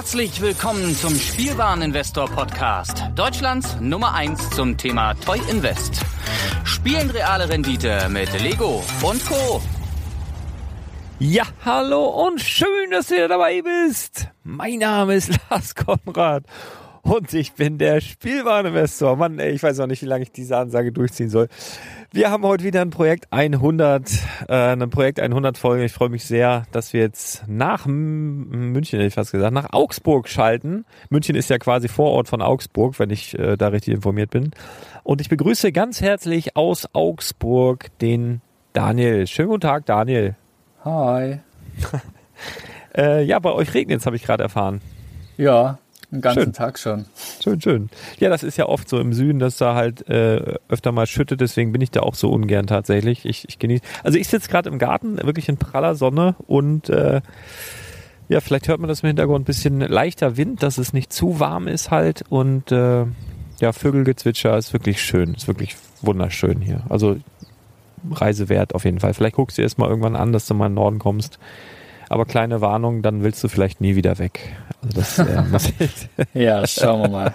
Herzlich willkommen zum Spielwareninvestor Podcast, Deutschlands Nummer 1 zum Thema Toy Invest. Spielen reale Rendite mit Lego und Co. Ja, hallo und schön, dass du wieder dabei bist. Mein Name ist Lars Konrad und ich bin der Spielwareninvestor. Mann, ey, ich weiß auch nicht, wie lange ich diese Ansage durchziehen soll. Wir haben heute wieder ein Projekt 100, äh, eine Projekt 100 Folge. Ich freue mich sehr, dass wir jetzt nach M München, hätte ich fast gesagt, nach Augsburg schalten. München ist ja quasi Vorort von Augsburg, wenn ich äh, da richtig informiert bin. Und ich begrüße ganz herzlich aus Augsburg den Daniel. Schönen guten Tag, Daniel. Hi. äh, ja, bei euch regnet es, habe ich gerade erfahren. Ja, einen ganzen Schön. Tag schon. Schön, schön. Ja, das ist ja oft so im Süden, dass da halt äh, öfter mal schüttet, deswegen bin ich da auch so ungern tatsächlich. Ich, ich genieße. Also ich sitze gerade im Garten, wirklich in praller Sonne und äh, ja, vielleicht hört man das im Hintergrund ein bisschen leichter Wind, dass es nicht zu warm ist halt und äh, ja, Vögelgezwitscher ist wirklich schön, ist wirklich wunderschön hier. Also Reise wert auf jeden Fall. Vielleicht guckst du dir erst mal irgendwann an, dass du mal in den Norden kommst. Aber kleine Warnung, dann willst du vielleicht nie wieder weg. Also das, äh, Ja, schauen wir mal.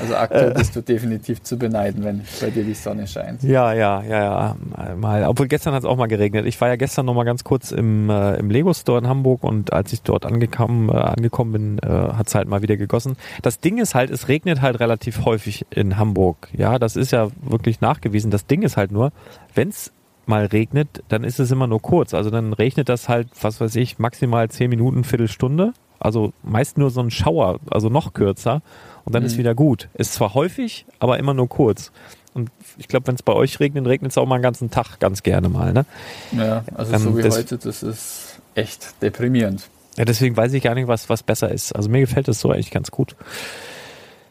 Also aktuell bist du definitiv zu beneiden, wenn bei dir die Sonne scheint. Ja, ja, ja, ja. Mal. Obwohl gestern hat es auch mal geregnet. Ich war ja gestern noch mal ganz kurz im, äh, im Lego Store in Hamburg und als ich dort angekommen, äh, angekommen bin, äh, hat es halt mal wieder gegossen. Das Ding ist halt, es regnet halt relativ häufig in Hamburg. Ja, das ist ja wirklich nachgewiesen. Das Ding ist halt nur, wenn es mal regnet, dann ist es immer nur kurz. Also dann regnet das halt, was weiß ich, maximal zehn Minuten, Viertelstunde. Also meist nur so ein Schauer, also noch kürzer und dann Mhm. ist wieder gut. Ist zwar häufig, aber immer nur kurz. Und ich glaube, wenn es bei euch regnet, regnet es auch mal einen ganzen Tag ganz gerne mal. Ne? Ja, also Ähm, so wie das- heute, das ist echt deprimierend. Ja, deswegen weiß ich gar nicht, was, was besser ist. Also mir gefällt es so eigentlich ganz gut.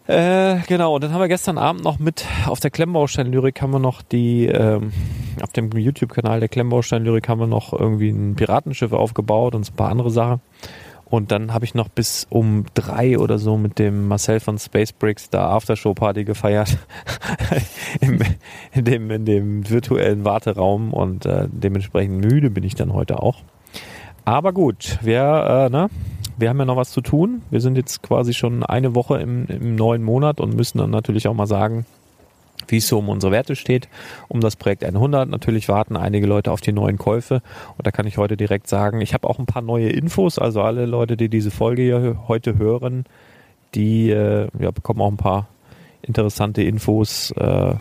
Äh, genau, und dann haben wir gestern Abend noch mit auf der Klemmbaustein-Lyrik haben wir noch die, ähm, auf dem YouTube-Kanal der Klemmbaustein-Lyrik haben wir noch irgendwie ein Piratenschiff aufgebaut und ein paar andere Sachen. Und dann habe ich noch bis um drei oder so mit dem Marcel von Space Bricks da Aftershow-Party gefeiert. Im, in, dem, in dem virtuellen Warteraum und äh, dementsprechend müde bin ich dann heute auch. Aber gut, wir, äh, ne, wir haben ja noch was zu tun. Wir sind jetzt quasi schon eine Woche im, im neuen Monat und müssen dann natürlich auch mal sagen, wie es so um unsere Werte steht, um das Projekt 100. Natürlich warten einige Leute auf die neuen Käufe und da kann ich heute direkt sagen, ich habe auch ein paar neue Infos, also alle Leute, die diese Folge hier heute hören, die äh, ja, bekommen auch ein paar interessante Infos äh,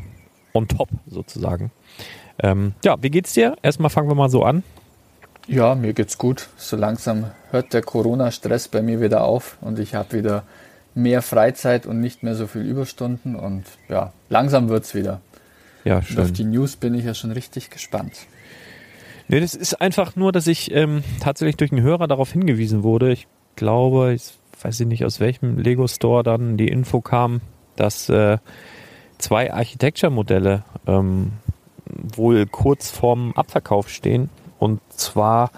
on top sozusagen. Ähm, ja, wie geht's dir? Erstmal fangen wir mal so an. Ja, mir geht's gut. So langsam hört der Corona-Stress bei mir wieder auf und ich habe wieder mehr Freizeit und nicht mehr so viel Überstunden und ja, langsam wird's wieder. Ja, Und auf die News bin ich ja schon richtig gespannt. Nee, das ist einfach nur, dass ich ähm, tatsächlich durch einen Hörer darauf hingewiesen wurde. Ich glaube, ich weiß nicht, aus welchem Lego Store dann die Info kam, dass äh, zwei Architecture-Modelle ähm, wohl kurz vorm Abverkauf stehen. Und zwar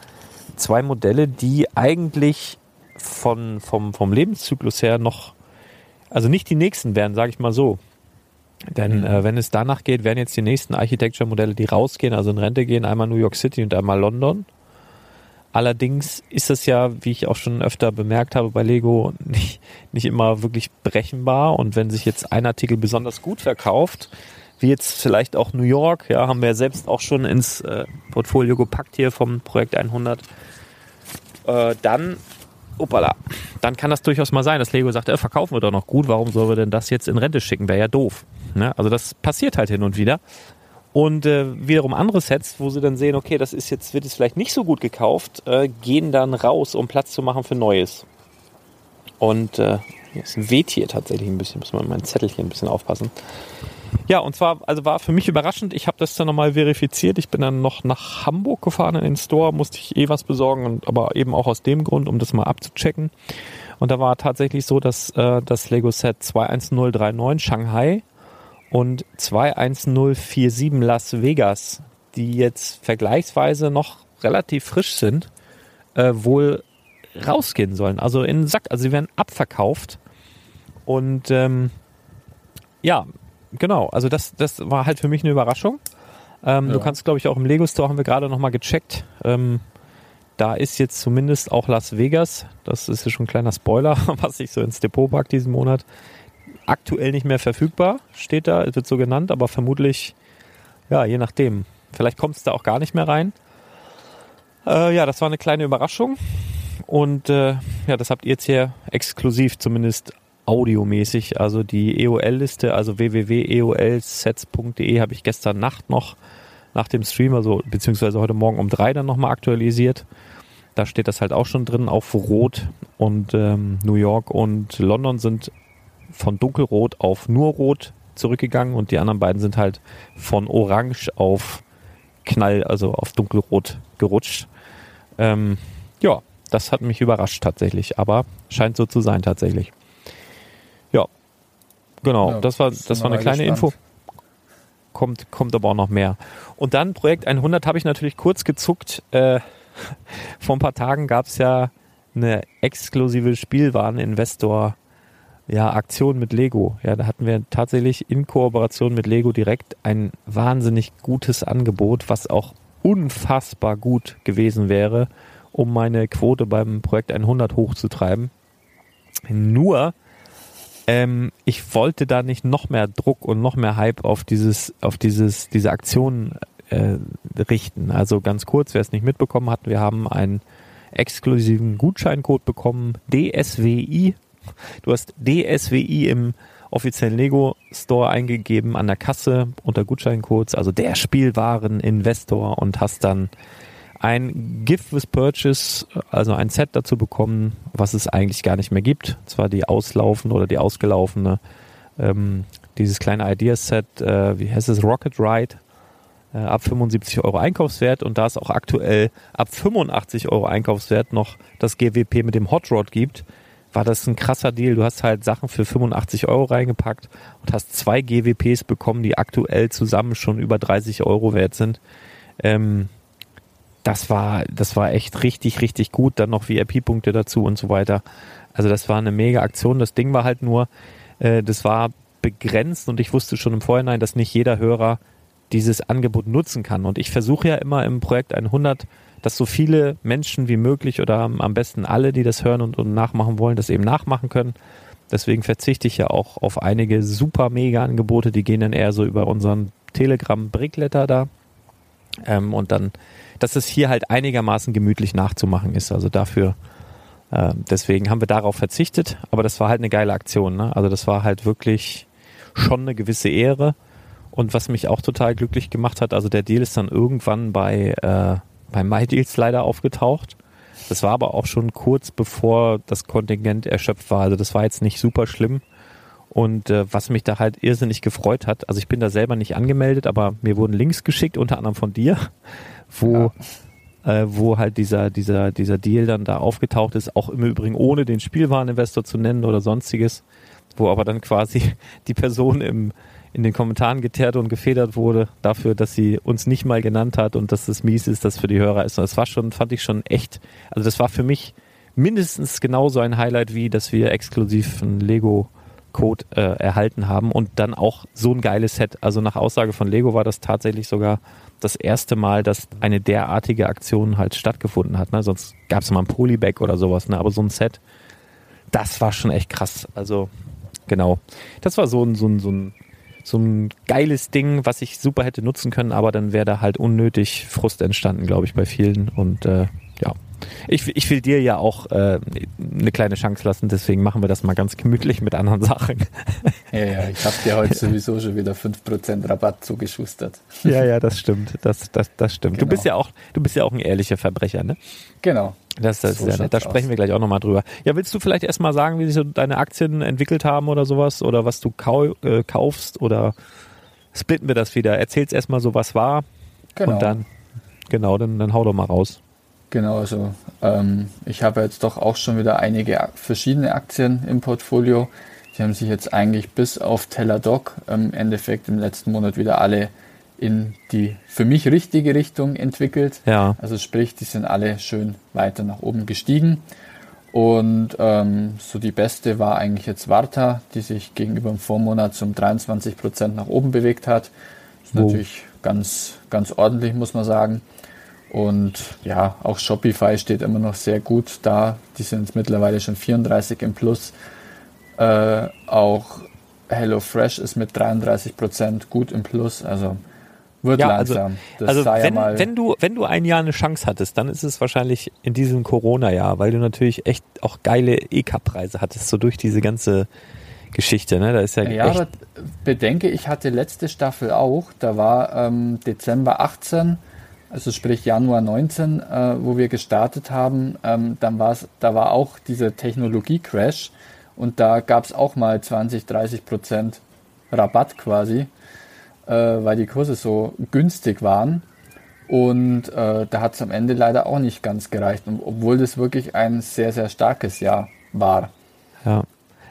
zwei Modelle, die eigentlich von, vom, vom Lebenszyklus her noch, also nicht die nächsten wären, sage ich mal so. Denn Mhm. äh, wenn es danach geht, werden jetzt die nächsten Architecture-Modelle, die rausgehen, also in Rente gehen, einmal New York City und einmal London. Allerdings ist das ja, wie ich auch schon öfter bemerkt habe bei Lego, nicht, nicht immer wirklich berechenbar. Und wenn sich jetzt ein Artikel besonders gut verkauft, wie jetzt vielleicht auch New York, ja, haben wir ja selbst auch schon ins äh, Portfolio gepackt hier vom Projekt 100, äh, dann, opala, dann kann das durchaus mal sein, dass Lego sagt, äh, verkaufen wir doch noch gut, warum sollen wir denn das jetzt in Rente schicken? Wäre ja doof. Ne? Also das passiert halt hin und wieder. Und äh, wiederum andere Sets, wo sie dann sehen, okay, das ist jetzt, wird es vielleicht nicht so gut gekauft, äh, gehen dann raus, um Platz zu machen für Neues. Und äh, es weht hier tatsächlich ein bisschen, muss man mein Zettelchen ein bisschen aufpassen. Ja, und zwar, also war für mich überraschend, ich habe das dann nochmal verifiziert. Ich bin dann noch nach Hamburg gefahren in den Store, musste ich eh was besorgen, und, aber eben auch aus dem Grund, um das mal abzuchecken. Und da war tatsächlich so, dass äh, das Lego Set 21039 Shanghai und 21047 Las Vegas, die jetzt vergleichsweise noch relativ frisch sind, äh, wohl rausgehen sollen. Also in den Sack, also sie werden abverkauft. Und ähm, ja, genau, also das, das war halt für mich eine Überraschung. Ähm, Du Ja. kannst, glaube ich, auch im Lego Store haben wir gerade nochmal gecheckt. Ähm, da ist jetzt zumindest auch Las Vegas, das ist ja schon ein kleiner Spoiler, was ich so ins Depot packe diesen Monat, aktuell nicht mehr verfügbar, steht da, wird so genannt, aber vermutlich, ja, je nachdem. Vielleicht kommt es da auch gar nicht mehr rein. Äh, ja, das war eine kleine Überraschung. Und äh, ja, das habt ihr jetzt hier exklusiv, zumindest audiomäßig. Also die EOL-Liste, also www.eolsets.de habe ich gestern Nacht noch nach dem Stream, also beziehungsweise heute Morgen um drei dann nochmal aktualisiert. Da steht das halt auch schon drin, auf Rot und ähm, New York und London sind von dunkelrot auf nur rot zurückgegangen und die anderen beiden sind halt von orange auf knall, also auf dunkelrot gerutscht. Ähm, ja, das hat mich überrascht tatsächlich, aber scheint so zu sein tatsächlich. Genau, ja, das war, das war eine kleine gespannt. Info. Kommt, kommt aber auch noch mehr. Und dann Projekt 100 habe ich natürlich kurz gezuckt. Äh, vor ein paar Tagen gab es ja eine exklusive Spielwareninvestor ja, Aktion mit Lego. Ja, da hatten wir tatsächlich in Kooperation mit Lego direkt ein wahnsinnig gutes Angebot, was auch unfassbar gut gewesen wäre, um meine Quote beim Projekt 100 hochzutreiben. Nur ähm, ich wollte da nicht noch mehr Druck und noch mehr Hype auf dieses, auf dieses, diese Aktion äh, richten. Also ganz kurz, wer es nicht mitbekommen hat, wir haben einen exklusiven Gutscheincode bekommen, DSWI. Du hast DSWI im offiziellen Lego Store eingegeben an der Kasse unter Gutscheincodes, also der Spielwareninvestor und hast dann ein Gift with Purchase, also ein Set dazu bekommen, was es eigentlich gar nicht mehr gibt. Zwar die auslaufende oder die ausgelaufene, ähm, dieses kleine Ideaset, äh, wie heißt es, Rocket Ride, äh, ab 75 Euro Einkaufswert und da es auch aktuell ab 85 Euro Einkaufswert noch das GWP mit dem Hot Rod gibt, war das ein krasser Deal. Du hast halt Sachen für 85 Euro reingepackt und hast zwei GWPs bekommen, die aktuell zusammen schon über 30 Euro wert sind. Ähm, das war, das war echt richtig, richtig gut. Dann noch VIP-Punkte dazu und so weiter. Also das war eine mega Aktion. Das Ding war halt nur, äh, das war begrenzt und ich wusste schon im Vorhinein, dass nicht jeder Hörer dieses Angebot nutzen kann. Und ich versuche ja immer im Projekt 100, dass so viele Menschen wie möglich oder am besten alle, die das hören und, und nachmachen wollen, das eben nachmachen können. Deswegen verzichte ich ja auch auf einige super mega Angebote, die gehen dann eher so über unseren Telegram Brickletter da. Ähm, und dann dass es hier halt einigermaßen gemütlich nachzumachen ist. Also dafür, äh, deswegen haben wir darauf verzichtet, aber das war halt eine geile Aktion. Ne? Also das war halt wirklich schon eine gewisse Ehre. Und was mich auch total glücklich gemacht hat, also der Deal ist dann irgendwann bei, äh, bei MyDeals leider aufgetaucht. Das war aber auch schon kurz bevor das Kontingent erschöpft war. Also das war jetzt nicht super schlimm. Und äh, was mich da halt irrsinnig gefreut hat, also ich bin da selber nicht angemeldet, aber mir wurden Links geschickt, unter anderem von dir, wo, ja. äh, wo halt dieser, dieser, dieser Deal dann da aufgetaucht ist, auch im Übrigen ohne den Spielwareninvestor zu nennen oder sonstiges, wo aber dann quasi die Person im, in den Kommentaren geteert und gefedert wurde dafür, dass sie uns nicht mal genannt hat und dass es mies ist, dass für die Hörer ist. Und das war schon, fand ich schon echt, also das war für mich mindestens genauso ein Highlight wie, dass wir exklusiv ein Lego Code äh, erhalten haben und dann auch so ein geiles Set. Also nach Aussage von Lego war das tatsächlich sogar das erste Mal, dass eine derartige Aktion halt stattgefunden hat. Ne? Sonst gab es mal ein Polybag oder sowas, ne? aber so ein Set, das war schon echt krass. Also genau, das war so ein, so ein, so ein, so ein geiles Ding, was ich super hätte nutzen können, aber dann wäre da halt unnötig Frust entstanden, glaube ich, bei vielen. Und äh, ja, ich, ich will dir ja auch äh, eine kleine Chance lassen, deswegen machen wir das mal ganz gemütlich mit anderen Sachen. Ja, ja, ich habe dir heute sowieso schon wieder 5% Rabatt zugeschustert. Ja, ja, das stimmt. Das, das, das stimmt. Genau. Du bist ja auch, du bist ja auch ein ehrlicher Verbrecher, ne? Genau. Das, das so ist ja nett. Da sprechen wir gleich auch nochmal drüber. Ja, willst du vielleicht erstmal sagen, wie sich so deine Aktien entwickelt haben oder sowas? Oder was du kau äh, kaufst? Oder splitten wir das wieder? Erzähl's erstmal so, was war. Genau. Und dann, genau, dann, dann hau doch mal raus. Genau, also ähm, ich habe jetzt doch auch schon wieder einige verschiedene Aktien im Portfolio. Die haben sich jetzt eigentlich bis auf Teladoc im Endeffekt im letzten Monat wieder alle in die für mich richtige Richtung entwickelt. Ja. Also sprich, die sind alle schön weiter nach oben gestiegen. Und ähm, so die beste war eigentlich jetzt Warta, die sich gegenüber dem Vormonat um 23 Prozent nach oben bewegt hat. Das ist oh. natürlich ganz, ganz ordentlich, muss man sagen. Und ja, auch Shopify steht immer noch sehr gut da. Die sind mittlerweile schon 34 im Plus. Äh, auch HelloFresh ist mit 33 Prozent gut im Plus. Also wird ja, also, langsam. Also, also wenn, ja wenn, du, wenn du ein Jahr eine Chance hattest, dann ist es wahrscheinlich in diesem Corona-Jahr, weil du natürlich echt auch geile EK-Preise hattest, so durch diese ganze Geschichte. Ne? Da ist ja, ja aber bedenke, ich hatte letzte Staffel auch, da war ähm, Dezember 18, also sprich Januar 19, äh, wo wir gestartet haben, ähm, dann war's, da war auch dieser Technologie-Crash und da gab es auch mal 20, 30 Prozent Rabatt quasi äh, weil die Kurse so günstig waren. Und äh, da hat es am Ende leider auch nicht ganz gereicht, obwohl das wirklich ein sehr, sehr starkes Jahr war. Ja.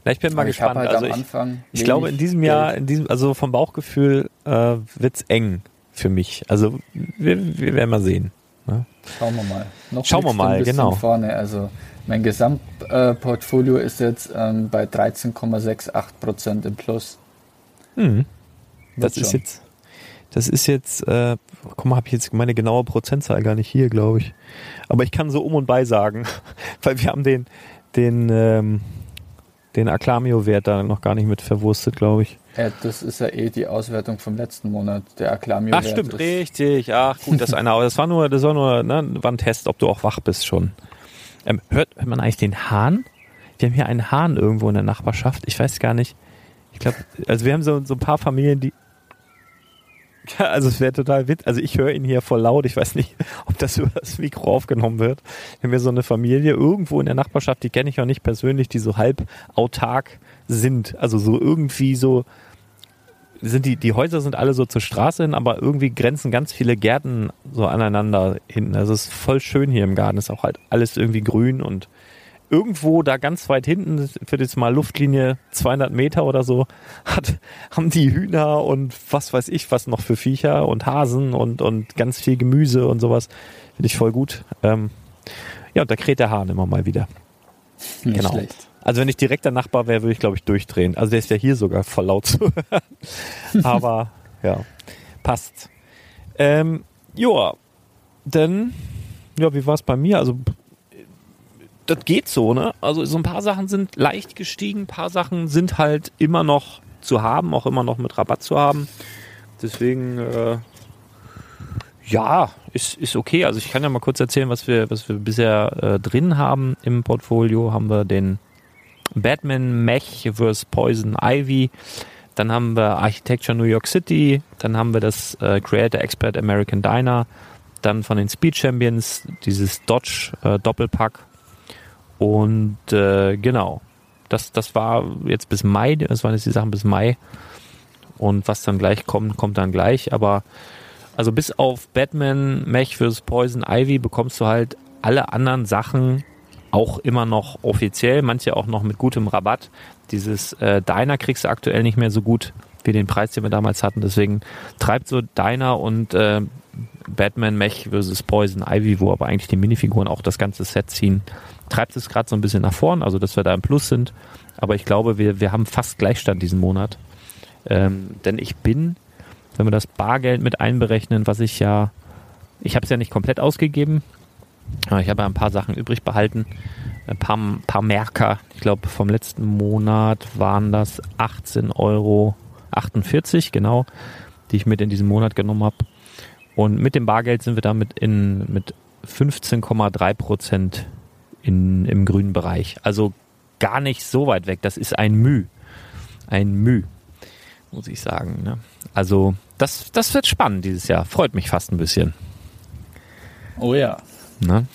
Na, ich bin mal Aber gespannt. Halt also ich, ich glaube, in diesem Jahr, in diesem, also vom Bauchgefühl äh, wird es eng für mich. Also wir, wir werden mal sehen. Ne? Schauen wir mal. Noch Schauen wir mal, genau. Vorne. Also mein Gesamtportfolio äh, ist jetzt ähm, bei 13,68 Prozent im Plus. Mhm das ist jetzt, das ist jetzt, äh, guck mal, habe ich jetzt meine genaue Prozentzahl gar nicht hier, glaube ich. Aber ich kann so um und bei sagen, weil wir haben den, den, ähm, den Acclamio-Wert da noch gar nicht mit verwurstet, glaube ich. Ja, das ist ja eh die Auswertung vom letzten Monat, der Acclamio-Wert. Ach, stimmt, richtig. Ach, gut, das ist einer. Aber das war nur, das war nur, ne, war ein Test, ob du auch wach bist schon. Ähm, hört, hört man eigentlich den Hahn? Wir haben hier einen Hahn irgendwo in der Nachbarschaft. Ich weiß gar nicht. Ich glaube, also wir haben so, so ein paar Familien, die, ja, also es wäre total witzig. Also ich höre ihn hier voll laut. Ich weiß nicht, ob das über das Mikro aufgenommen wird. Wir haben hier so eine Familie irgendwo in der Nachbarschaft, die kenne ich auch nicht persönlich, die so halb autark sind. Also so irgendwie so sind die, die Häuser sind alle so zur Straße hin, aber irgendwie grenzen ganz viele Gärten so aneinander hinten. Also es ist voll schön hier im Garten. Ist auch halt alles irgendwie grün und irgendwo da ganz weit hinten, für jetzt mal Luftlinie 200 Meter oder so, hat, haben die Hühner und was weiß ich was noch für Viecher und Hasen und, und ganz viel Gemüse und sowas. Finde ich voll gut. Ähm, ja, und da kräht der Hahn immer mal wieder. Nicht genau. Schlecht. Also wenn ich direkter Nachbar wäre, würde ich glaube ich durchdrehen. Also der ist ja hier sogar voll laut zu hören. Aber ja, passt. Ähm, ja, dann, ja, wie war es bei mir? Also das geht so, ne? Also so ein paar Sachen sind leicht gestiegen, ein paar Sachen sind halt immer noch zu haben, auch immer noch mit Rabatt zu haben. Deswegen, äh, ja, ist, ist okay. Also ich kann ja mal kurz erzählen, was wir, was wir bisher äh, drin haben im Portfolio. Haben wir den Batman Mech vs. Poison Ivy. Dann haben wir Architecture New York City. Dann haben wir das äh, Creator Expert American Diner. Dann von den Speed Champions dieses Dodge äh, Doppelpack und äh, genau, das, das war jetzt bis Mai, das waren jetzt die Sachen bis Mai. Und was dann gleich kommt, kommt dann gleich. Aber also bis auf Batman, Mech vs. Poison Ivy bekommst du halt alle anderen Sachen auch immer noch offiziell, manche auch noch mit gutem Rabatt. Dieses äh, Diner kriegst du aktuell nicht mehr so gut wie den Preis, den wir damals hatten. Deswegen treibt so Diner und äh, Batman Mech vs. Poison Ivy, wo aber eigentlich die Minifiguren auch das ganze Set ziehen, treibt es gerade so ein bisschen nach vorn, also dass wir da im Plus sind. Aber ich glaube, wir, wir haben fast Gleichstand diesen Monat. Ähm, denn ich bin, wenn wir das Bargeld mit einberechnen, was ich ja, ich habe es ja nicht komplett ausgegeben, aber ich habe ein paar Sachen übrig behalten, ein paar, paar Merker. Ich glaube, vom letzten Monat waren das 18,48 Euro, genau, die ich mit in diesem Monat genommen habe. Und mit dem Bargeld sind wir damit in, mit 15,3 Prozent im grünen Bereich. Also gar nicht so weit weg. Das ist ein Müh. Ein Müh, muss ich sagen. Ne? Also das, das wird spannend dieses Jahr. Freut mich fast ein bisschen. Oh ja. Ne?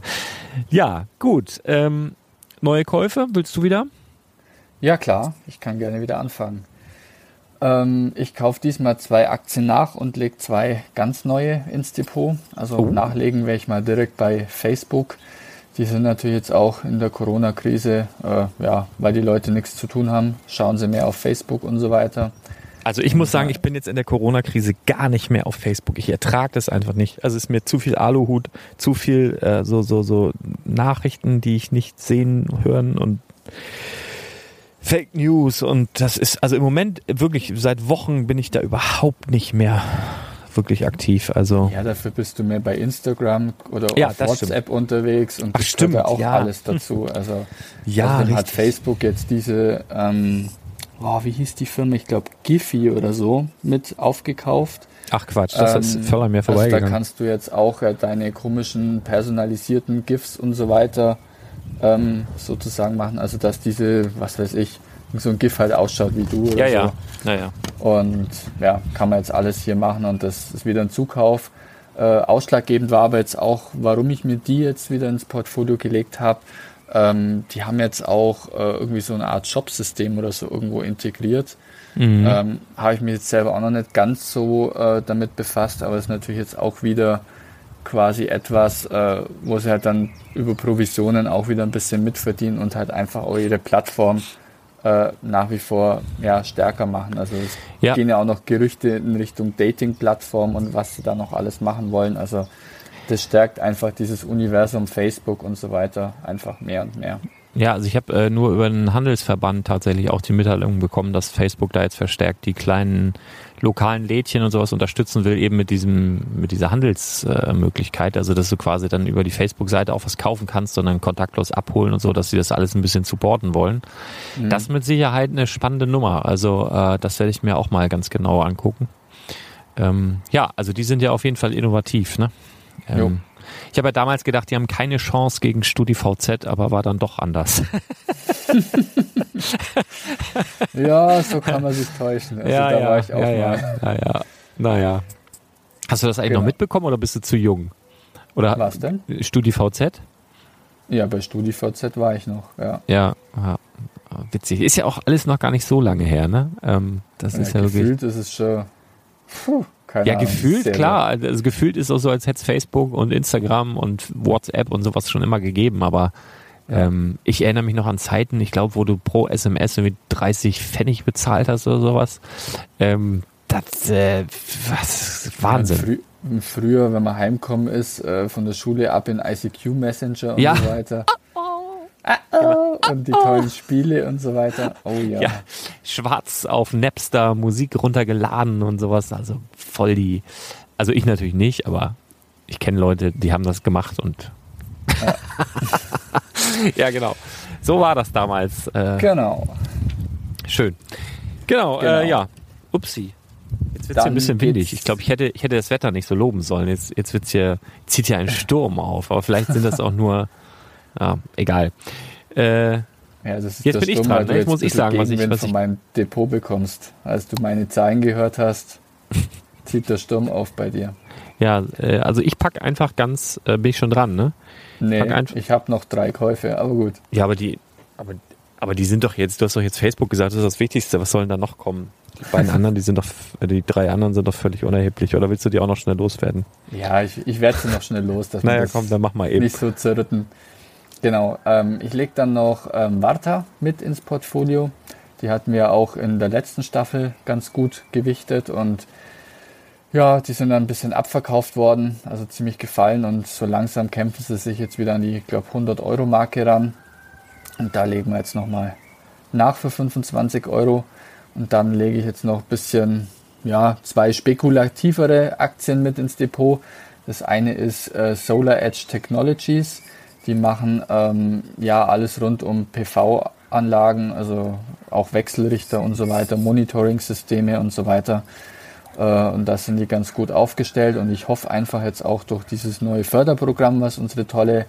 ja, gut. Ähm, neue Käufe, willst du wieder? Ja, klar. Ich kann gerne wieder anfangen. Ähm, ich kaufe diesmal zwei Aktien nach und lege zwei ganz neue ins Depot. Also oh. nachlegen werde ich mal direkt bei Facebook. Die sind natürlich jetzt auch in der Corona-Krise, äh, ja, weil die Leute nichts zu tun haben, schauen sie mehr auf Facebook und so weiter. Also ich muss sagen, ich bin jetzt in der Corona-Krise gar nicht mehr auf Facebook. Ich ertrage das einfach nicht. Also es ist mir zu viel Aluhut, zu viel äh, so so so Nachrichten, die ich nicht sehen, hören und Fake News und das ist also im Moment wirklich seit Wochen bin ich da überhaupt nicht mehr wirklich aktiv. Also ja, dafür bist du mehr bei Instagram oder ja, auf WhatsApp stimmt. unterwegs und Ach, das stimmt, ja auch ja. alles dazu. Also Ja, außerdem hat. Facebook jetzt diese, ähm, oh, wie hieß die Firma? Ich glaube Giphy oder so mit aufgekauft. ach Quatsch, das ist Ähm, voll an mir Also da vorbeigegangen. kannst du jetzt auch äh, deine komischen personalisierten GIFs und so weiter ähm, sozusagen machen. Also dass diese, was weiß ich, so ein GIF halt ausschaut wie du oder ja, so. ja, naja. Und ja, kann man jetzt alles hier machen und das ist wieder ein Zukauf. Äh, ausschlaggebend war aber jetzt auch, warum ich mir die jetzt wieder ins Portfolio gelegt habe. Ähm, die haben jetzt auch äh, irgendwie so eine Art Shop-System oder so irgendwo integriert. Mhm. Ähm, habe ich mich jetzt selber auch noch nicht ganz so äh, damit befasst, aber es ist natürlich jetzt auch wieder quasi etwas, äh, wo sie halt dann über Provisionen auch wieder ein bisschen mitverdienen und halt einfach auch ihre Plattform äh, nach wie vor ja, stärker machen. Also es Ja. gehen ja auch noch Gerüchte in Richtung Dating-Plattform und was sie da noch alles machen wollen. Also das stärkt einfach dieses Universum Facebook und so weiter einfach mehr und mehr. Ja, also ich habe äh, nur über den Handelsverband tatsächlich auch die Mitteilung bekommen, dass Facebook da jetzt verstärkt die kleinen lokalen Lädchen und sowas unterstützen will, eben mit diesem, mit dieser Handelsmöglichkeit. Äh, also dass du quasi dann über die Facebook-Seite auch was kaufen kannst, sondern kontaktlos abholen und so, dass sie das alles ein bisschen supporten wollen. Das ist mit Sicherheit eine spannende Nummer. Also äh, das werde ich mir auch mal ganz genau angucken. Ähm, ja, also die sind ja auf jeden Fall innovativ, ne? Ähm, ich habe ja damals gedacht, die haben keine Chance gegen StudiVZ, aber war dann doch anders. Ja, so kann man sich täuschen. Also da war ich auch ja, mal. ja, ja, ja. Naja. Hast du das eigentlich Genau. noch mitbekommen oder bist du zu jung? Oder Was denn? StudiVZ? Ja, bei StudiVZ war ich noch, ja. Ja, ja, witzig. Ist ja auch alles noch gar nicht so lange her, ne? Ähm, das ist ja, wirklich. gefühlt ist es schon, puh, keine Ja, Ahnung, gefühlt, klar. Also gefühlt ist auch so, als hätte es Facebook und Instagram und WhatsApp und sowas schon immer gegeben, aber ähm, ich erinnere mich noch an Zeiten, ich glaube, wo du pro SMS irgendwie 30 Pfennig bezahlt hast oder sowas. Ähm, das, äh, was, Wahnsinn. Frü früher, wenn man heimkommen ist, äh, von der Schule ab in ICQ Messenger und Ja. so weiter. Ah, oh, und die tollen Spiele und so weiter. Oh ja. Ja, schwarz auf Napster Musik runtergeladen und sowas. Also voll die. Also ich natürlich nicht, aber ich kenne Leute, die haben das gemacht und. Ja, genau. So war das damals. Äh, Genau. schön. Genau, Genau. Äh, ja. Upsi. Jetzt wird's hier Dann ein bisschen wenig. Ich glaube, ich hätte, ich hätte das Wetter nicht so loben sollen. Jetzt, jetzt wird's hier, zieht hier ein Sturm auf. Aber vielleicht sind das auch nur, ja, egal. Äh, Ja, das ist Jetzt bin ich dran, ne? Jetzt muss ich sagen, was ich- was von ich- meinem Depot bekommst. Als du meine Zahlen gehört hast, zieht der Sturm auf bei dir. ja, äh, also ich pack einfach ganz, äh, bin ich schon dran, ne? Nee, einfach- ich habe noch drei Käufe, aber gut. Ja, aber die, aber, aber die sind doch jetzt, du hast doch jetzt Facebook gesagt, das ist das Wichtigste. Was soll denn da noch kommen? Die beiden anderen, die sind doch, die drei anderen sind doch völlig unerheblich. Oder willst du die auch noch schnell loswerden? Ja, ich, ich werde sie noch schnell los. Dass Naja, das komm, dann mach mal eben. Nicht so zerrütten. Genau, ähm, ich lege dann noch ähm, Warta mit ins Portfolio. Die hatten wir auch in der letzten Staffel ganz gut gewichtet und ja, die sind dann ein bisschen abverkauft worden, also ziemlich gefallen und so langsam kämpfen sie sich jetzt wieder an die, ich glaube, 100 Euro Marke ran. Und da legen wir jetzt nochmal nach für 25 Euro. Und dann lege ich jetzt noch ein bisschen, ja, zwei spekulativere Aktien mit ins Depot. Das eine ist äh, Solar Edge Technologies. Die machen ähm, ja alles rund um PV-Anlagen, also auch Wechselrichter und so weiter, Monitoring-Systeme und so weiter. Äh, und da sind die ganz gut aufgestellt. Und ich hoffe einfach jetzt auch durch dieses neue Förderprogramm, was unsere tolle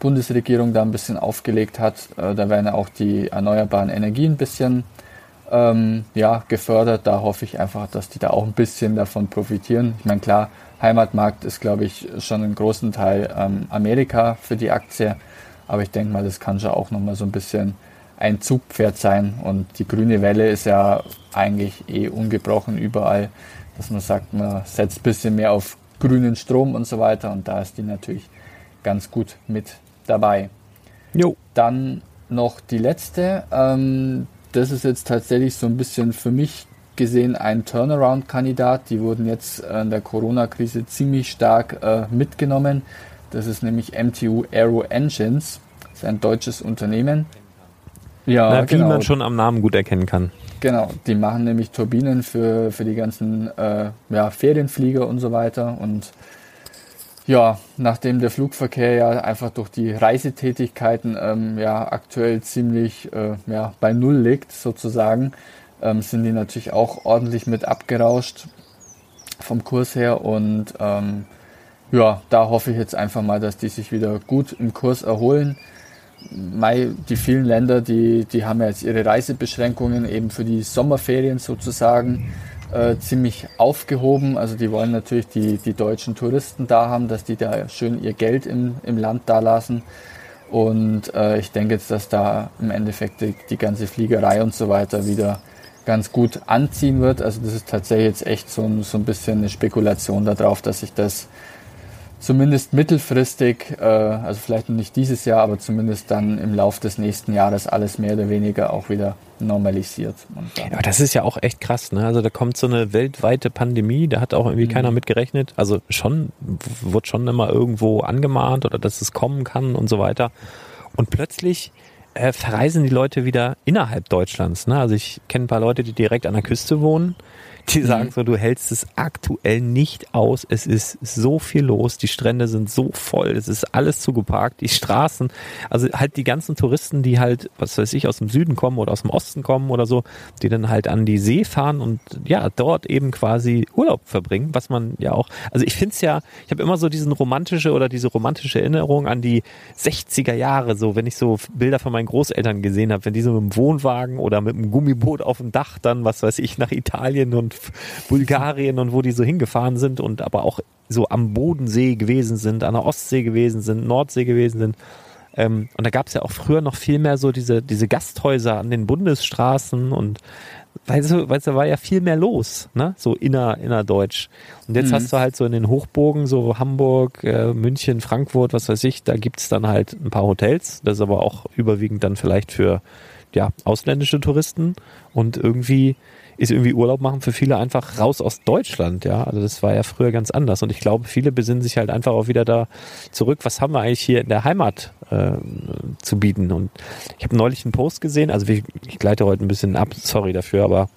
Bundesregierung da ein bisschen aufgelegt hat, äh, da werden auch die erneuerbaren Energien ein bisschen ähm, ja, gefördert. Da hoffe ich einfach, dass die da auch ein bisschen davon profitieren. Ich meine, klar, Heimatmarkt ist, glaube ich, schon einen großen Teil ähm, Amerika für die Aktie. Aber ich denke mal, das kann schon auch nochmal so ein bisschen ein Zugpferd sein. Und die grüne Welle ist ja eigentlich eh ungebrochen überall, dass man sagt, man setzt ein bisschen mehr auf grünen Strom und so weiter. Und da ist die natürlich ganz gut mit dabei. Jo. Dann noch die letzte. Ähm, das ist jetzt tatsächlich so ein bisschen für mich gesehen ein Turnaround-Kandidat. Die wurden jetzt in der Corona-Krise ziemlich stark äh, mitgenommen. Das ist nämlich MTU Aero Engines. Das ist ein deutsches Unternehmen. Ja, Na, wie genau. man schon am Namen gut erkennen kann. Genau, die machen nämlich Turbinen für, für die ganzen äh, ja, Ferienflieger und so weiter. Und ja, nachdem der Flugverkehr ja einfach durch die Reisetätigkeiten ähm, ja aktuell ziemlich äh, ja, bei Null liegt, sozusagen, ähm, sind die natürlich auch ordentlich mit abgerauscht vom Kurs her. Und ähm, ja, da hoffe ich jetzt einfach mal, dass die sich wieder gut im Kurs erholen Mai, die vielen Länder, die, die haben ja jetzt ihre Reisebeschränkungen eben für die Sommerferien sozusagen äh, ziemlich aufgehoben. Also die wollen natürlich die, die deutschen Touristen da haben, dass die da schön ihr Geld im, im Land da lassen. Und äh, ich denke jetzt, dass da im Endeffekt die, die ganze Fliegerei und so weiter wieder ganz gut anziehen wird. Also das ist tatsächlich jetzt echt so, so ein bisschen eine Spekulation darauf, dass sich das zumindest mittelfristig, äh, also vielleicht noch nicht dieses Jahr, aber zumindest dann im Laufe des nächsten Jahres alles mehr oder weniger auch wieder normalisiert. ja, das ist ja auch echt krass, ne? Also da kommt so eine weltweite Pandemie, da hat auch irgendwie mhm. keiner mit gerechnet. Also schon, wird schon immer irgendwo angemahnt oder dass es kommen kann und so weiter. Und plötzlich äh, verreisen die Leute wieder innerhalb Deutschlands. Ne? Also ich kenne ein paar Leute, die direkt an der Küste wohnen die mhm. sagen so, du hältst es aktuell nicht aus. Es ist so viel los. Die Strände sind so voll. Es ist alles zugeparkt. Die Straßen, also halt die ganzen Touristen, die halt, was weiß ich, aus dem Süden kommen oder aus dem Osten kommen oder so, die dann halt an die See fahren und ja, dort eben quasi Urlaub verbringen, was man ja auch, also ich finde es ja, ich habe immer so diesen romantische oder diese romantische Erinnerung an die 60er Jahre, so wenn ich so Bilder von meinen Großeltern gesehen habe, wenn die so mit dem Wohnwagen oder mit dem Gummiboot auf dem Dach dann, was weiß ich, nach Italien und Bulgarien und wo die so hingefahren sind und aber auch so am Bodensee gewesen sind, an der Ostsee gewesen sind, Nordsee gewesen sind. Ähm, und da gab es ja auch früher noch viel mehr so diese, diese Gasthäuser an den Bundesstraßen und weißt du, weißt du, da war ja viel mehr los, ne? So inner, innerdeutsch. Und jetzt mhm. hast du halt so in den Hochburgen, so Hamburg, äh, München, Frankfurt, was weiß ich, da gibt's dann halt ein paar Hotels. Das ist aber auch überwiegend dann vielleicht für ja, ausländische Touristen. Und irgendwie ist irgendwie Urlaub machen für viele einfach raus aus Deutschland, ja. Also das war ja früher ganz anders. Und ich glaube, viele besinnen sich halt einfach auch wieder da zurück, was haben wir eigentlich hier in der Heimat äh, zu bieten. Und ich habe neulich einen Post gesehen, also ich, ich gleite heute ein bisschen ab, sorry dafür, aber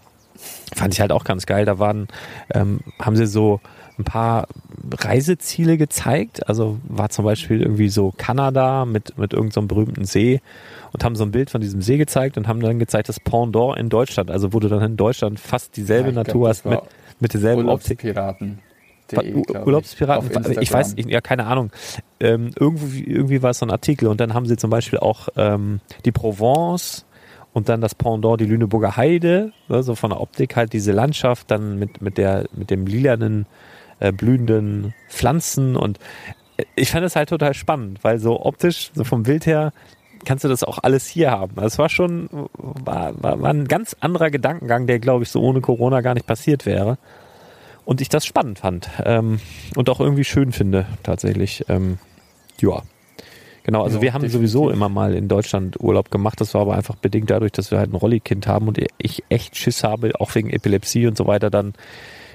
fand ich halt auch ganz geil. Da waren, ähm, haben sie so ein paar Reiseziele gezeigt. Also war zum Beispiel irgendwie so Kanada mit, mit irgendeinem so berühmten See und haben so ein Bild von diesem See gezeigt und haben dann gezeigt, das Pendant in Deutschland, also wo du dann in Deutschland fast dieselbe ja, Natur glaub, hast mit, mit derselben Urlaubspiraten. Optik. Urlaubspiraten, ich, ich, weiß, ich, ja, keine Ahnung. Ähm, irgendwie, irgendwie war es so ein Artikel und dann haben sie zum Beispiel auch ähm, die Provence und dann das Pendant, die Lüneburger Heide, ne, so von der Optik halt diese Landschaft, dann mit, mit der, mit dem lilanen, äh, blühenden Pflanzen und äh, ich fand es halt total spannend, weil so optisch, so vom Bild her, kannst du das auch alles hier haben. Das also war schon, war, war, war ein ganz anderer Gedankengang, der, glaube ich, so ohne Corona gar nicht passiert wäre. Und ich das spannend fand ähm, und auch irgendwie schön finde, tatsächlich. Ähm, ja. Genau, also ja, wir haben definitiv. sowieso immer mal in Deutschland Urlaub gemacht. Das war aber einfach bedingt dadurch, dass wir halt ein Rollikind haben und ich echt Schiss habe, auch wegen Epilepsie und so weiter, dann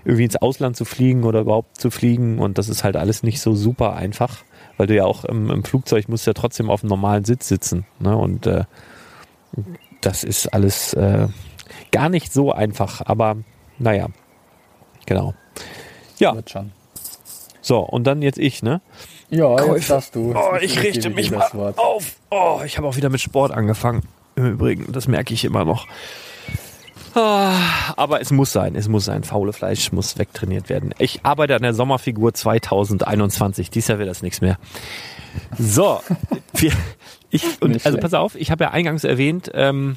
irgendwie ins Ausland zu fliegen oder überhaupt zu fliegen. Und das ist halt alles nicht so super einfach weil du ja auch im, im Flugzeug musst ja trotzdem auf einem normalen Sitz sitzen. Ne? Und äh, das ist alles äh, gar nicht so einfach, aber naja, genau. Ja. So, und dann jetzt ich, ne? Ja, jetzt darfst du. Oh, ich richte mich mal auf. Oh, ich habe auch wieder mit Sport angefangen. Im Übrigen, das merke ich immer noch. Ah, aber es muss sein, es muss sein. Faule Fleisch muss wegtrainiert werden. Ich arbeite an der Sommerfigur 2021. Dies Jahr wird das nichts mehr. So, wir, ich, und, also pass auf, ich habe ja eingangs erwähnt, ähm,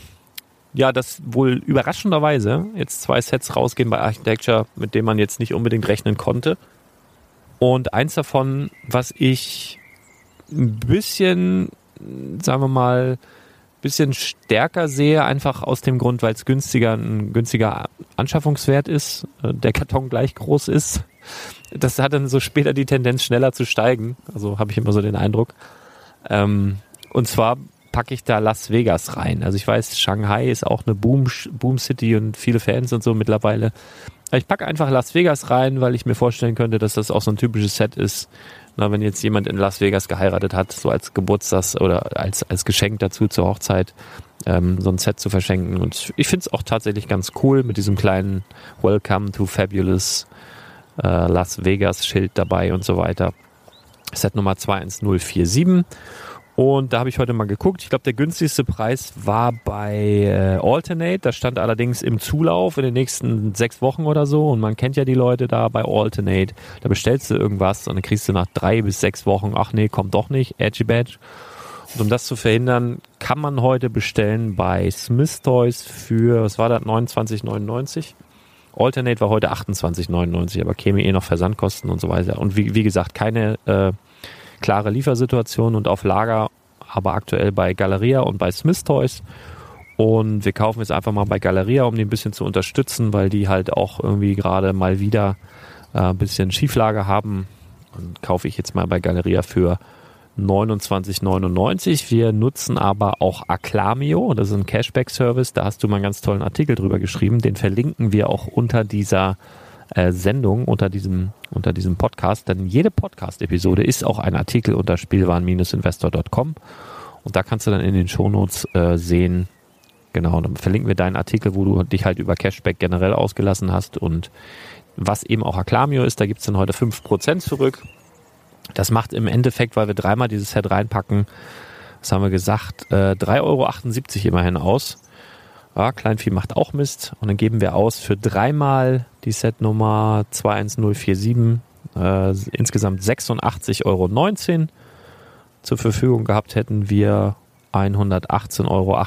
ja, dass wohl überraschenderweise jetzt zwei Sets rausgehen bei Architecture, mit denen man jetzt nicht unbedingt rechnen konnte. Und eins davon, was ich ein bisschen, sagen wir mal, bisschen stärker sehe, einfach aus dem Grund, weil es günstiger, ein günstiger Anschaffungswert ist, äh, der Karton gleich groß ist. Das hat dann so später die Tendenz, schneller zu steigen. Also habe ich immer so den Eindruck. Ähm, und zwar packe ich da Las Vegas rein. Also ich weiß, Shanghai ist auch eine Boom, Boom City und viele Fans und so mittlerweile. Ich packe einfach Las Vegas rein, weil ich mir vorstellen könnte, dass das auch so ein typisches Set ist, na, wenn jetzt jemand in Las Vegas geheiratet hat, so als Geburtstags- oder als, als Geschenk dazu zur Hochzeit, ähm, so ein Set zu verschenken. Und ich finde es auch tatsächlich ganz cool mit diesem kleinen Welcome to Fabulous äh, Las Vegas Schild dabei und so weiter. Set Nummer 21047. Und da habe ich heute mal geguckt. Ich glaube, der günstigste Preis war bei äh, Alternate. Da stand allerdings im Zulauf in den nächsten sechs Wochen oder so. Und man kennt ja die Leute da bei Alternate. Da bestellst du irgendwas und dann kriegst du nach drei bis sechs Wochen, ach nee, kommt doch nicht, Edgy Badge. Und um das zu verhindern, kann man heute bestellen bei Smith Toys für, was war das, 29,99? Alternate war heute 28,99, aber käme eh noch Versandkosten und so weiter. Und wie, wie gesagt, keine äh, klare Liefersituation und auf Lager, aber aktuell bei Galeria und bei Smith Toys. Und wir kaufen jetzt einfach mal bei Galeria, um die ein bisschen zu unterstützen, weil die halt auch irgendwie gerade mal wieder äh, ein bisschen Schieflage haben. Und kaufe ich jetzt mal bei Galeria für 29,99. Wir nutzen aber auch Acclamio, das ist ein Cashback-Service. Da hast du mal einen ganz tollen Artikel drüber geschrieben. Den verlinken wir auch unter dieser äh, Sendung, unter diesem, unter diesem Podcast. Denn jede Podcast-Episode ist auch ein Artikel unter spielwaren-investor.com. Und da kannst du dann in den Shownotes äh, sehen, genau, dann verlinken wir deinen Artikel, wo du dich halt über Cashback generell ausgelassen hast und was eben auch Acclamio ist, da gibt's dann heute 5% zurück. Das macht im Endeffekt, weil wir dreimal dieses Set reinpacken, was haben wir gesagt, äh, 3,78 Euro immerhin aus. Ja, Kleinvieh macht auch Mist. Und dann geben wir aus für dreimal die Setnummer 21047 äh, insgesamt 86,19 Euro. Zur Verfügung gehabt hätten wir 118,48 Euro.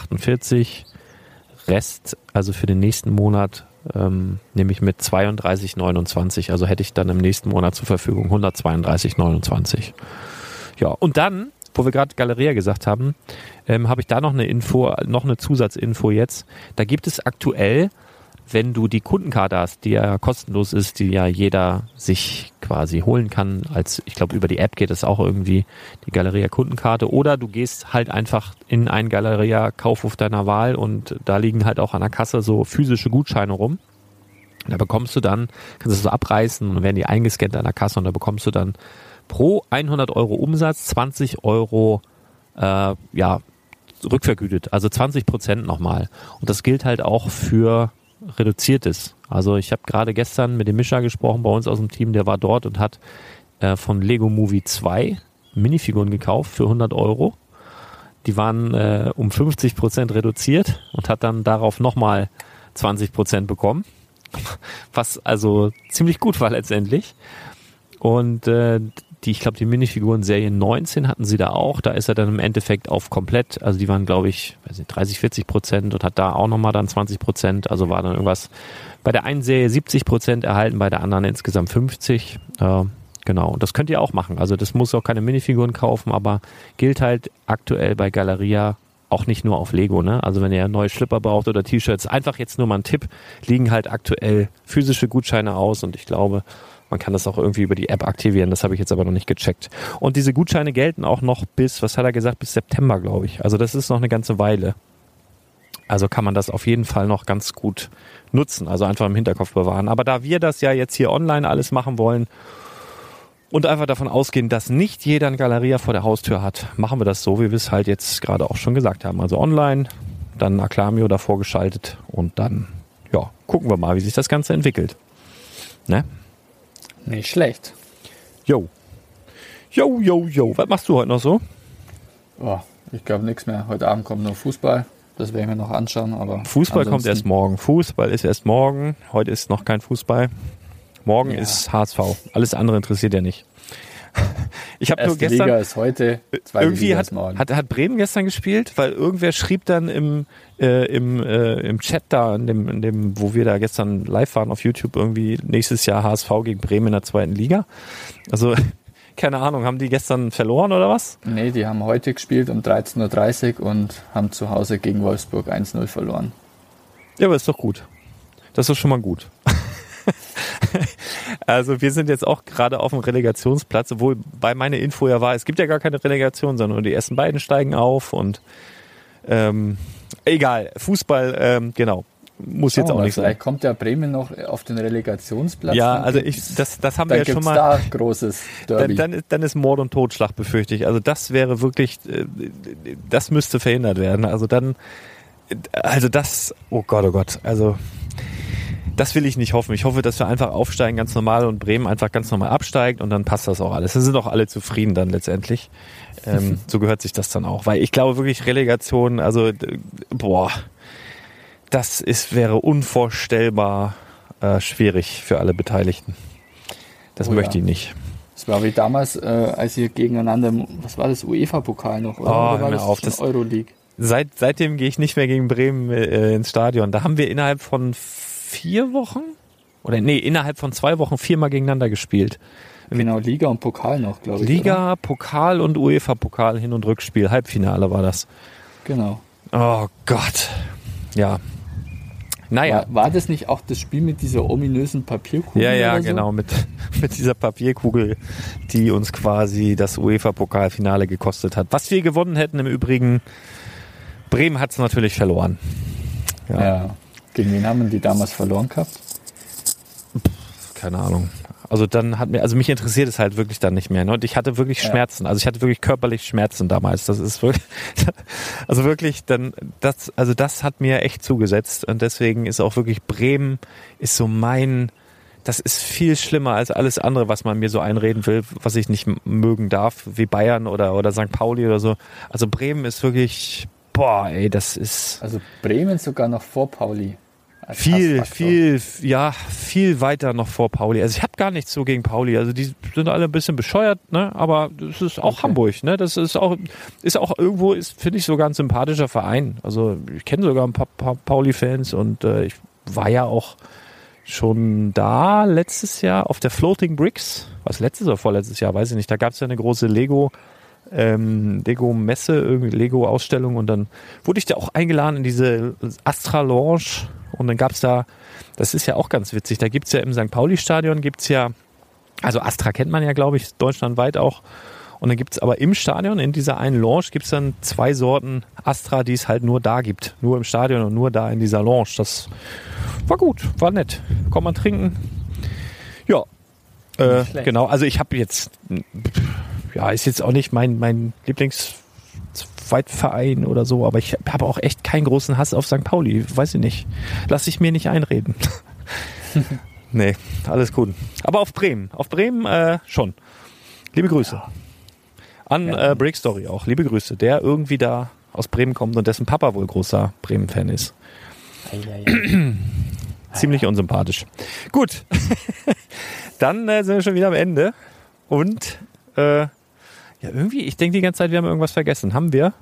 Rest, also für den nächsten Monat, ähm, nehme ich mit 32,29. Also hätte ich dann im nächsten Monat zur Verfügung 132,29. Ja, und dann, wo wir gerade Galeria gesagt haben, ähm, habe ich da noch eine Info, noch eine Zusatzinfo jetzt. Da gibt es aktuell, wenn du die Kundenkarte hast, die ja kostenlos ist, die ja jeder sich quasi holen kann, als ich glaube über die App geht es auch irgendwie die Galeria Kundenkarte oder du gehst halt einfach in einen Galeria Kaufhof deiner Wahl und da liegen halt auch an der Kasse so physische Gutscheine rum. Da bekommst du dann, kannst du so abreißen und werden die eingescannt an der Kasse und da bekommst du dann pro 100 Euro Umsatz 20 Euro äh, ja rückvergütet, also 20 Prozent nochmal. Und das gilt halt auch für reduziertes. Also ich habe gerade gestern mit dem Mischa gesprochen bei uns aus dem Team, der war dort und hat äh, von Lego Movie 2 Minifiguren gekauft für 100 Euro. Die waren äh, um 50 Prozent reduziert und hat dann darauf nochmal 20 Prozent bekommen. Was also ziemlich gut war letztendlich. Und äh, die, ich glaube, die Minifiguren Serie 19 hatten sie da auch. Da ist er dann im Endeffekt auf komplett, also die waren, glaube ich, weiß nicht, 30, 40 Prozent und hat da auch nochmal dann 20 Prozent. Also war dann irgendwas bei der einen Serie 70 Prozent erhalten, bei der anderen insgesamt 50. Äh, genau, und das könnt ihr auch machen. Also das muss auch keine Minifiguren kaufen, aber gilt halt aktuell bei Galeria auch nicht nur auf Lego, ne? Also wenn ihr neue Schlipper braucht oder T-Shirts, einfach jetzt nur mal ein Tipp, liegen halt aktuell physische Gutscheine aus und ich glaube, man kann das auch irgendwie über die App aktivieren. Das habe ich jetzt aber noch nicht gecheckt. Und diese Gutscheine gelten auch noch bis, was hat er gesagt, bis September, glaube ich. Also das ist noch eine ganze Weile. Also kann man das auf jeden Fall noch ganz gut nutzen. Also einfach im Hinterkopf bewahren. Aber da wir das ja jetzt hier online alles machen wollen und einfach davon ausgehen, dass nicht jeder ein Galeria vor der Haustür hat, machen wir das so, wie wir es halt jetzt gerade auch schon gesagt haben. Also online, dann Acclamio davor geschaltet und dann, ja, gucken wir mal, wie sich das Ganze entwickelt. Ne? Nicht schlecht. Jo. Jo, jo, jo. Was machst du heute noch so? Oh, ich glaube nichts mehr. Heute Abend kommt nur Fußball. Das werden wir noch anschauen. Aber Fußball kommt erst morgen. Fußball ist erst morgen. Heute ist noch kein Fußball. Morgen ja. ist HSV. Alles andere interessiert ja nicht. Ich habe nur gestern. Liga ist heute, zweite irgendwie Liga hat, morgen. Hat, hat Bremen gestern gespielt, weil irgendwer schrieb dann im äh, im äh, im Chat da, in dem, in dem, wo wir da gestern live waren auf YouTube irgendwie nächstes Jahr HSV gegen Bremen in der zweiten Liga. Also keine Ahnung, haben die gestern verloren oder was? Nee, die haben heute gespielt um 13.30 Uhr und haben zu Hause gegen Wolfsburg 1-0 verloren. Ja, aber ist doch gut. Das ist schon mal gut. also wir sind jetzt auch gerade auf dem Relegationsplatz, obwohl bei meiner Info ja war, es gibt ja gar keine Relegation, sondern die ersten beiden steigen auf und ähm, egal, Fußball, ähm, genau. Muss jetzt auch nicht sein. Vielleicht kommt ja Bremen noch auf den Relegationsplatz. Ja, also ich, das, das haben wir ja schon mal. Da großes Derby. Dann, dann, dann ist Mord und Totschlag befürchte ich. Also das wäre wirklich, äh, das müsste verhindert werden. Also dann also das, oh Gott, oh Gott, also das will ich nicht hoffen. Ich hoffe, dass wir einfach aufsteigen ganz normal und Bremen einfach ganz normal absteigt und dann passt das auch alles. Dann sind auch alle zufrieden dann letztendlich. Ähm, so gehört sich das dann auch. Weil ich glaube wirklich Relegation, also boah, das ist, wäre unvorstellbar äh, schwierig für alle Beteiligten. Das Oh möchte ja. ich nicht. Das war wie damals, äh, als ihr gegeneinander, was war das, UEFA-Pokal noch, oder? Oh, oder war das auf, das- Euroleague? Seit, seitdem gehe ich nicht mehr gegen Bremen äh, ins Stadion. Da haben wir innerhalb von vier Wochen oder nee, innerhalb von zwei Wochen viermal gegeneinander gespielt. Genau, Liga und Pokal noch, glaube ich. Liga, Pokal und UEFA-Pokal Hin- und Rückspiel. Halbfinale war das. Oder? Genau. Oh Gott. Ja. Naja. War, war das nicht auch das Spiel mit dieser ominösen Papierkugel? Ja, ja, oder so? genau, mit, mit dieser Papierkugel, die uns quasi das UEFA-Pokalfinale gekostet hat. Was wir gewonnen hätten im Übrigen, Bremen hat es natürlich verloren. Ja, Ja. Gegen wen haben die damals verloren gehabt? keine Ahnung. Also dann hat mir, also mich interessiert es halt wirklich dann nicht mehr. Ne? Und ich hatte wirklich Ja. Schmerzen. Also ich hatte wirklich körperlich Schmerzen damals. Das ist wirklich, also wirklich dann, das, also das hat mir echt zugesetzt. Und deswegen ist auch wirklich Bremen ist so mein, das ist viel schlimmer als alles andere, was man mir so einreden will, was ich nicht mögen darf, wie Bayern oder, oder St. Pauli oder so. Also Bremen ist wirklich, boah, ey, das ist Also Bremen sogar noch vor Pauli. Viel, viel, ja, viel weiter noch vor Pauli. Also ich habe gar nichts so gegen Pauli. Also die sind alle ein bisschen bescheuert, ne? Aber das ist auch Okay. Hamburg, ne? Das ist auch, ist auch irgendwo, ist finde ich sogar ein sympathischer Verein. Also ich kenne sogar ein paar, paar Pauli-Fans und äh, ich war ja auch schon da letztes Jahr auf der Floating Bricks. Was letztes oder vorletztes Jahr, weiß ich nicht. Da gab es ja eine große Lego. Ähm, Lego-Messe, irgendwie Lego-Ausstellung und dann wurde ich da auch eingeladen in diese Astra Lounge und dann gab's da, das ist ja auch ganz witzig, da gibt's ja im St. Pauli-Stadion gibt's ja, also Astra kennt man ja, glaube ich, deutschlandweit auch. Und dann gibt's aber im Stadion, in dieser einen Lounge, gibt's dann zwei Sorten Astra, die es halt nur da gibt. Nur im Stadion und nur da in dieser Lounge. Das war gut, war nett. Kann man trinken. Ja. Äh, genau, also ich habe jetzt, ja, ist jetzt auch nicht mein, mein Lieblings-Zweitverein oder so, aber ich habe auch echt keinen großen Hass auf St. Pauli. Weiß ich nicht. Lass ich mir nicht einreden. nee, alles gut. Aber auf Bremen. Auf Bremen äh, schon. Liebe Grüße. An Ja. äh, Break Story auch. Liebe Grüße. Der irgendwie da aus Bremen kommt und dessen Papa wohl großer Bremen-Fan ist. Ziemlich unsympathisch. Gut. Dann äh, sind wir schon wieder am Ende. Und äh, ja, irgendwie, ich denke die ganze Zeit, wir haben irgendwas vergessen. Haben wir?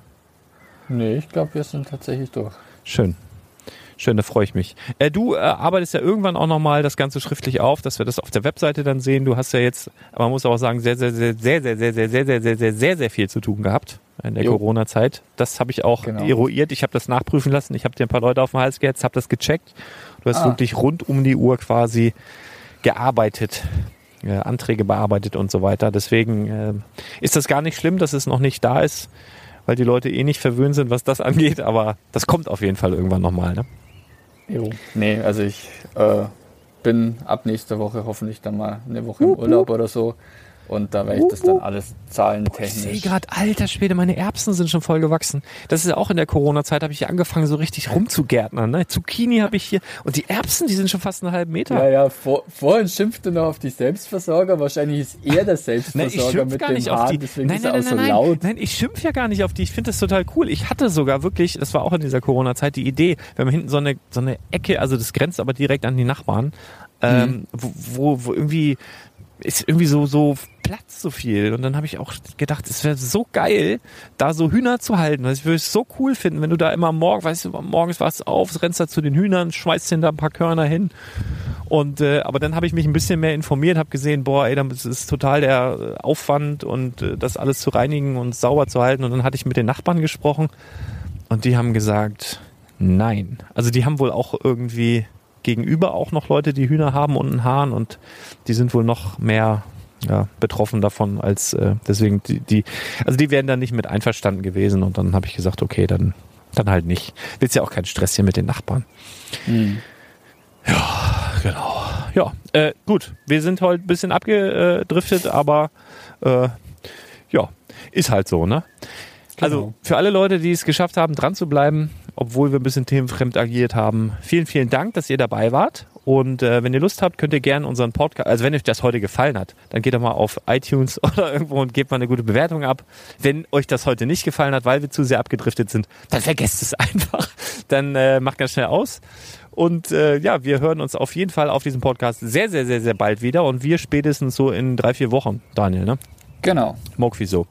Nee, ich glaube, wir sind tatsächlich durch. Schön. Schön, da freue ich mich. Äh, du äh, arbeitest ja irgendwann auch nochmal das Ganze schriftlich auf, dass wir das auf der Webseite dann sehen. Du hast ja jetzt, aber man muss auch sagen, sehr, sehr, sehr, sehr, sehr, sehr, sehr, sehr, sehr, sehr, sehr, sehr, sehr viel zu tun gehabt in der. Corona-Zeit. Das habe ich auch Genau. eruiert. Ich habe das nachprüfen lassen. Ich habe dir ein paar Leute auf den Hals gehetzt, habe das gecheckt. Du hast Ah. wirklich rund um die Uhr quasi gearbeitet, äh, Anträge bearbeitet und so weiter. Deswegen äh, ist das gar nicht schlimm, dass es noch nicht da ist, weil die Leute eh nicht verwöhnt sind, was das angeht. Aber das kommt auf jeden Fall irgendwann nochmal. Ne? Jo. Nee, also ich äh, bin ab nächster Woche hoffentlich dann mal eine Woche im Urlaub oder so. Und da werde ich das dann alles Ich sehe zahlentechnisch. gerade, alter Schwede, meine Erbsen sind schon voll gewachsen. Das ist ja auch in der Corona-Zeit, habe ich hier angefangen, so richtig rumzugärtnern. Ne? Zucchini habe ich hier und die Erbsen, die sind schon fast einen halben Meter. Ja, ja, vor, vorhin schimpfte noch auf die Selbstversorger. Wahrscheinlich ist er der Nein, Selbstversorger ich schimpf mit gar dem nicht auf Hahn, die. deswegen Nein, ist nein, er nein, auch so nein, laut. nein, ich schimpf ja gar nicht auf die. Ich finde das total cool. Ich hatte sogar wirklich, das war auch in dieser Corona-Zeit, die Idee, wir haben hinten so eine, so eine Ecke, also das grenzt aber direkt an die Nachbarn, ähm, wo, wo, wo irgendwie ist irgendwie so, so Platz so viel. Und dann habe ich auch gedacht, es wäre so geil, da so Hühner zu halten. Also ich würde es so cool finden, wenn du da immer morgen, weißt du, morgens du auf, rennst da zu den Hühnern, schmeißt denen da ein paar Körner hin. Und äh, aber dann habe ich mich ein bisschen mehr informiert, habe gesehen, boah, ey, das ist total der Aufwand und äh, das alles zu reinigen und sauber zu halten. Und dann hatte ich mit den Nachbarn gesprochen und die haben gesagt, nein. Also die haben wohl auch irgendwie gegenüber auch noch Leute, die Hühner haben und einen Hahn und die sind wohl noch mehr ja, betroffen davon als äh, deswegen die, die also die wären dann nicht mit einverstanden gewesen und dann habe ich gesagt, okay, dann dann halt nicht. Willst ja auch keinen Stress hier mit den Nachbarn. Hm. Genau. Ja, äh, gut. Wir sind heute ein bisschen abgedriftet, aber äh, ja, ist halt so, ne? Also Genau. für alle Leute, die es geschafft haben, dran zu bleiben, obwohl wir ein bisschen themenfremd agiert haben. Vielen, vielen Dank, dass ihr dabei wart. Und äh, wenn ihr Lust habt, könnt ihr gerne unseren Podcast, also wenn euch das heute gefallen hat, dann geht doch mal auf iTunes oder irgendwo und gebt mal eine gute Bewertung ab. Wenn euch das heute nicht gefallen hat, weil wir zu sehr abgedriftet sind, dann vergesst es einfach. Dann äh, macht ganz schnell aus. Und äh, ja, wir hören uns auf jeden Fall auf diesem Podcast sehr, sehr, sehr, sehr bald wieder. Und wir spätestens so in drei, vier Wochen, Daniel, ne? Genau. Mokfi so.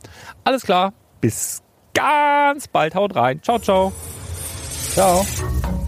Alles klar. Bis ganz bald. Haut rein. Ciao, ciao. Ciao.